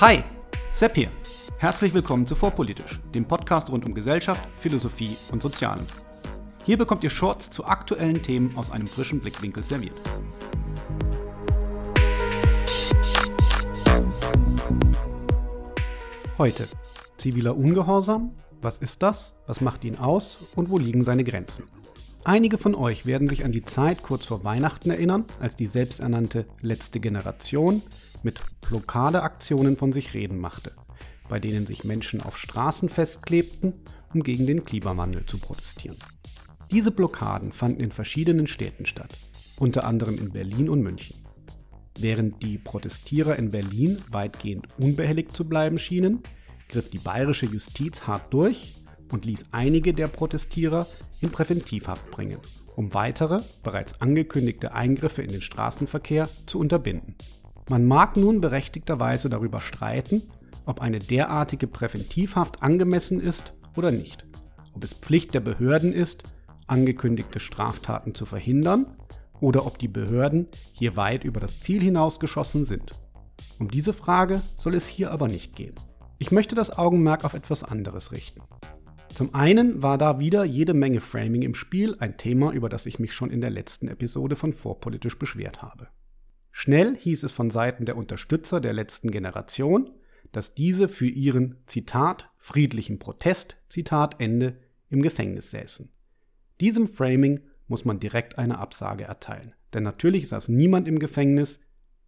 Hi, Sepp hier. Herzlich willkommen zu Vorpolitisch, dem Podcast rund um Gesellschaft, Philosophie und Sozialen. Hier bekommt ihr Shorts zu aktuellen Themen aus einem frischen Blickwinkel serviert. Heute ziviler Ungehorsam. Was ist das? Was macht ihn aus? Und wo liegen seine Grenzen? Einige von euch werden sich an die Zeit kurz vor Weihnachten erinnern, als die selbsternannte letzte Generation mit Blockadeaktionen von sich reden machte, bei denen sich Menschen auf Straßen festklebten, um gegen den Klimawandel zu protestieren. Diese Blockaden fanden in verschiedenen Städten statt, unter anderem in Berlin und München. Während die Protestierer in Berlin weitgehend unbehelligt zu bleiben schienen, griff die bayerische Justiz hart durch und ließ einige der Protestierer in Präventivhaft bringen, um weitere, bereits angekündigte Eingriffe in den Straßenverkehr zu unterbinden. Man mag nun berechtigterweise darüber streiten, ob eine derartige Präventivhaft angemessen ist oder nicht, ob es Pflicht der Behörden ist, angekündigte Straftaten zu verhindern oder ob die Behörden hier weit über das Ziel hinausgeschossen sind. Um diese Frage soll es hier aber nicht gehen. Ich möchte das Augenmerk auf etwas anderes richten. Zum einen war da wieder jede Menge Framing im Spiel, ein Thema, über das ich mich schon in der letzten Episode von Vorpolitisch beschwert habe. Schnell hieß es von Seiten der Unterstützer der letzten Generation, dass diese für ihren Zitat friedlichen Protest Zitat Ende im Gefängnis säßen. Diesem Framing muss man direkt eine Absage erteilen, denn natürlich saß niemand im Gefängnis,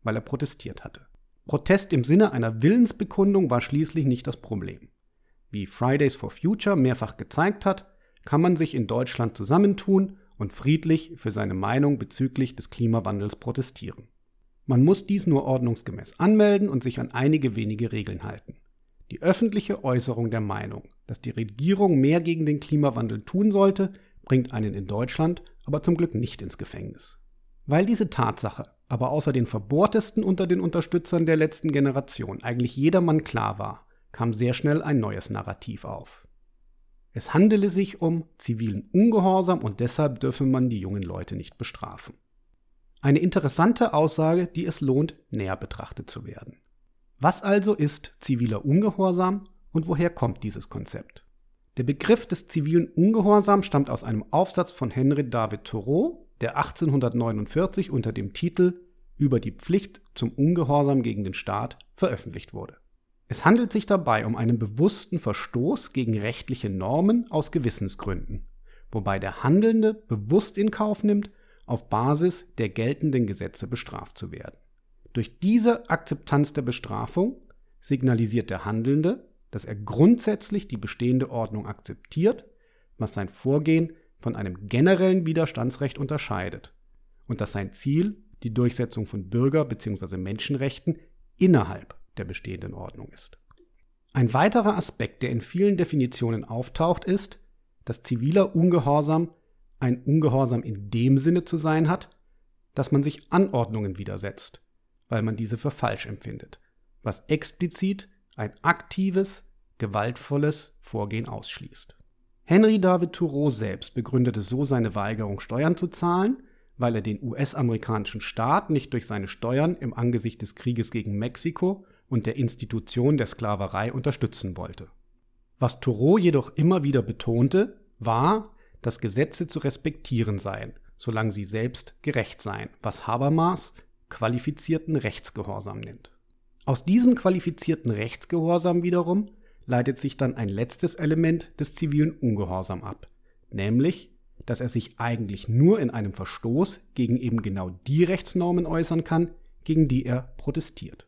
weil er protestiert hatte. Protest im Sinne einer Willensbekundung war schließlich nicht das Problem. Wie Fridays for Future mehrfach gezeigt hat, kann man sich in Deutschland zusammentun und friedlich für seine Meinung bezüglich des Klimawandels protestieren. Man muss dies nur ordnungsgemäß anmelden und sich an einige wenige Regeln halten. Die öffentliche Äußerung der Meinung, dass die Regierung mehr gegen den Klimawandel tun sollte, bringt einen in Deutschland aber zum Glück nicht ins Gefängnis. Weil diese Tatsache aber außer den Verbohrtesten unter den Unterstützern der letzten Generation eigentlich jedermann klar war, kam sehr schnell ein neues Narrativ auf. Es handele sich um zivilen Ungehorsam und deshalb dürfe man die jungen Leute nicht bestrafen. Eine interessante Aussage, die es lohnt, näher betrachtet zu werden. Was also ist ziviler Ungehorsam und woher kommt dieses Konzept? Der Begriff des zivilen Ungehorsams stammt aus einem Aufsatz von Henry David Thoreau, der 1849 unter dem Titel Über die Pflicht zum Ungehorsam gegen den Staat veröffentlicht wurde. Es handelt sich dabei um einen bewussten Verstoß gegen rechtliche Normen aus Gewissensgründen, wobei der Handelnde bewusst in Kauf nimmt, auf Basis der geltenden Gesetze bestraft zu werden. Durch diese Akzeptanz der Bestrafung signalisiert der Handelnde, dass er grundsätzlich die bestehende Ordnung akzeptiert, was sein Vorgehen von einem generellen Widerstandsrecht unterscheidet und dass sein Ziel die Durchsetzung von Bürger- bzw. Menschenrechten innerhalb der bestehenden Ordnung ist. Ein weiterer Aspekt, der in vielen Definitionen auftaucht, ist, dass ziviler Ungehorsam ein Ungehorsam in dem Sinne zu sein hat, dass man sich Anordnungen widersetzt, weil man diese für falsch empfindet, was explizit ein aktives, gewaltvolles Vorgehen ausschließt. Henry David Thoreau selbst begründete so seine Weigerung, Steuern zu zahlen, weil er den US-amerikanischen Staat nicht durch seine Steuern im Angesicht des Krieges gegen Mexiko und der Institution der Sklaverei unterstützen wollte. Was Thoreau jedoch immer wieder betonte, war, dass Gesetze zu respektieren seien, solange sie selbst gerecht seien, was Habermas qualifizierten Rechtsgehorsam nennt. Aus diesem qualifizierten Rechtsgehorsam wiederum leitet sich dann ein letztes Element des zivilen Ungehorsam ab, nämlich, dass er sich eigentlich nur in einem Verstoß gegen eben genau die Rechtsnormen äußern kann, gegen die er protestiert.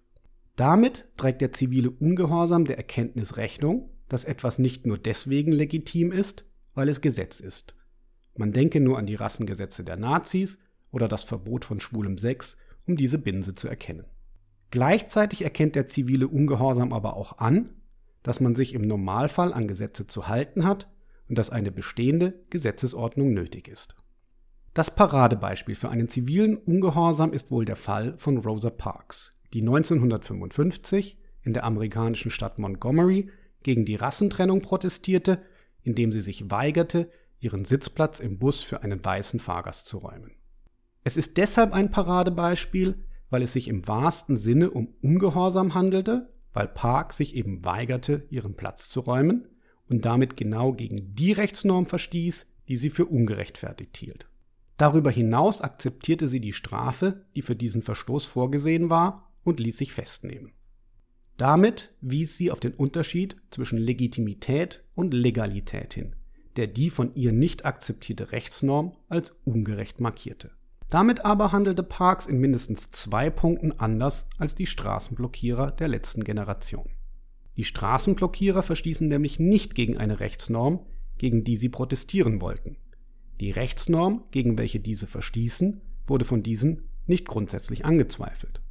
Damit trägt der zivile Ungehorsam der Erkenntnis Rechnung, dass etwas nicht nur deswegen legitim ist, weil es Gesetz ist. Man denke nur an die Rassengesetze der Nazis oder das Verbot von schwulem Sex, um diese Binse zu erkennen. Gleichzeitig erkennt der zivile Ungehorsam aber auch an, dass man sich im Normalfall an Gesetze zu halten hat und dass eine bestehende Gesetzesordnung nötig ist. Das Paradebeispiel für einen zivilen Ungehorsam ist wohl der Fall von Rosa Parks, die 1955 in der amerikanischen Stadt Montgomery gegen die Rassentrennung protestierte, indem sie sich weigerte, ihren Sitzplatz im Bus für einen weißen Fahrgast zu räumen. Es ist deshalb ein Paradebeispiel, weil es sich im wahrsten Sinne um Ungehorsam handelte, weil Park sich eben weigerte, ihren Platz zu räumen und damit genau gegen die Rechtsnorm verstieß, die sie für ungerechtfertigt hielt. Darüber hinaus akzeptierte sie die Strafe, die für diesen Verstoß vorgesehen war, und ließ sich festnehmen. Damit wies sie auf den Unterschied zwischen Legitimität und Legalität hin, der die von ihr nicht akzeptierte Rechtsnorm als ungerecht markierte. Damit aber handelte Parks in mindestens zwei Punkten anders als die Straßenblockierer der letzten Generation. Die Straßenblockierer verstießen nämlich nicht gegen eine Rechtsnorm, gegen die sie protestieren wollten. Die Rechtsnorm, gegen welche diese verstießen, wurde von diesen nicht grundsätzlich angezweifelt.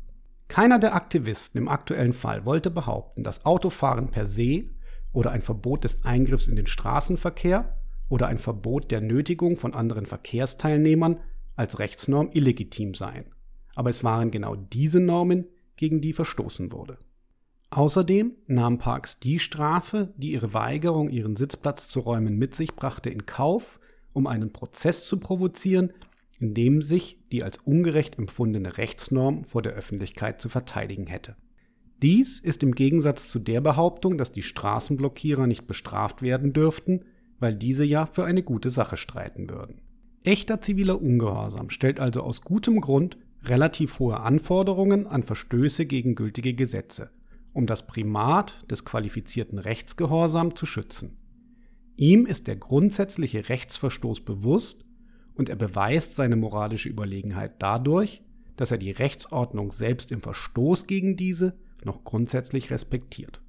Keiner der Aktivisten im aktuellen Fall wollte behaupten, dass Autofahren per se oder ein Verbot des Eingriffs in den Straßenverkehr oder ein Verbot der Nötigung von anderen Verkehrsteilnehmern als Rechtsnorm illegitim seien. Aber es waren genau diese Normen, gegen die verstoßen wurde. Außerdem nahm Parks die Strafe, die ihre Weigerung, ihren Sitzplatz zu räumen, mit sich brachte, in Kauf, um einen Prozess zu provozieren, in dem sich die als ungerecht empfundene Rechtsnorm vor der Öffentlichkeit zu verteidigen hätte. Dies ist im Gegensatz zu der Behauptung, dass die Straßenblockierer nicht bestraft werden dürften, weil diese ja für eine gute Sache streiten würden. Echter ziviler Ungehorsam stellt also aus gutem Grund relativ hohe Anforderungen an Verstöße gegen gültige Gesetze um das Primat des qualifizierten Rechtsgehorsam zu schützen. Ihm ist der grundsätzliche Rechtsverstoß bewusst und er beweist seine moralische Überlegenheit dadurch, dass er die Rechtsordnung selbst im Verstoß gegen diese noch grundsätzlich respektiert.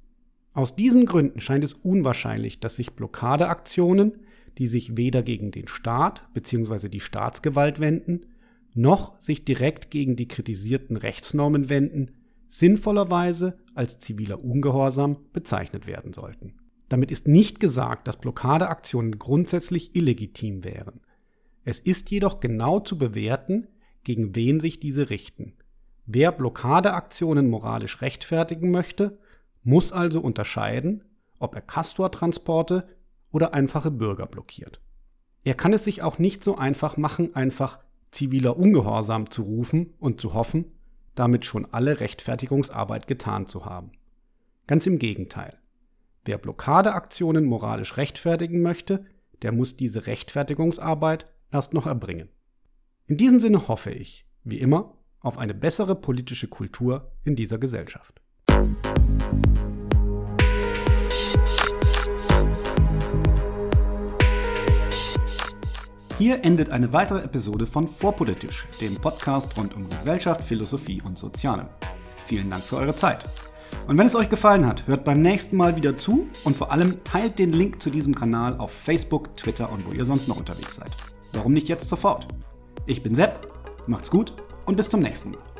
Aus diesen Gründen scheint es unwahrscheinlich, dass sich Blockadeaktionen, die sich weder gegen den Staat bzw. die Staatsgewalt wenden, noch sich direkt gegen die kritisierten Rechtsnormen wenden, sinnvollerweise als ziviler Ungehorsam bezeichnet werden sollten. Damit ist nicht gesagt, dass Blockadeaktionen grundsätzlich illegitim wären. Es ist jedoch genau zu bewerten, gegen wen sich diese richten. Wer Blockadeaktionen moralisch rechtfertigen möchte, muss also unterscheiden, ob er Castortransporte oder einfache Bürger blockiert. Er kann es sich auch nicht so einfach machen, einfach ziviler Ungehorsam zu rufen und zu hoffen, damit schon alle Rechtfertigungsarbeit getan zu haben. Ganz im Gegenteil. Wer Blockadeaktionen moralisch rechtfertigen möchte, der muss diese Rechtfertigungsarbeit erst noch erbringen. In diesem Sinne hoffe ich, wie immer, auf eine bessere politische Kultur in dieser Gesellschaft. Hier endet eine weitere Episode von Vorpolitisch, dem Podcast rund um Gesellschaft, Philosophie und Soziale. Vielen Dank für eure Zeit. Und wenn es euch gefallen hat, hört beim nächsten Mal wieder zu und vor allem teilt den Link zu diesem Kanal auf Facebook, Twitter und wo ihr sonst noch unterwegs seid. Warum nicht jetzt sofort? Ich bin Sepp, macht's gut und bis zum nächsten Mal.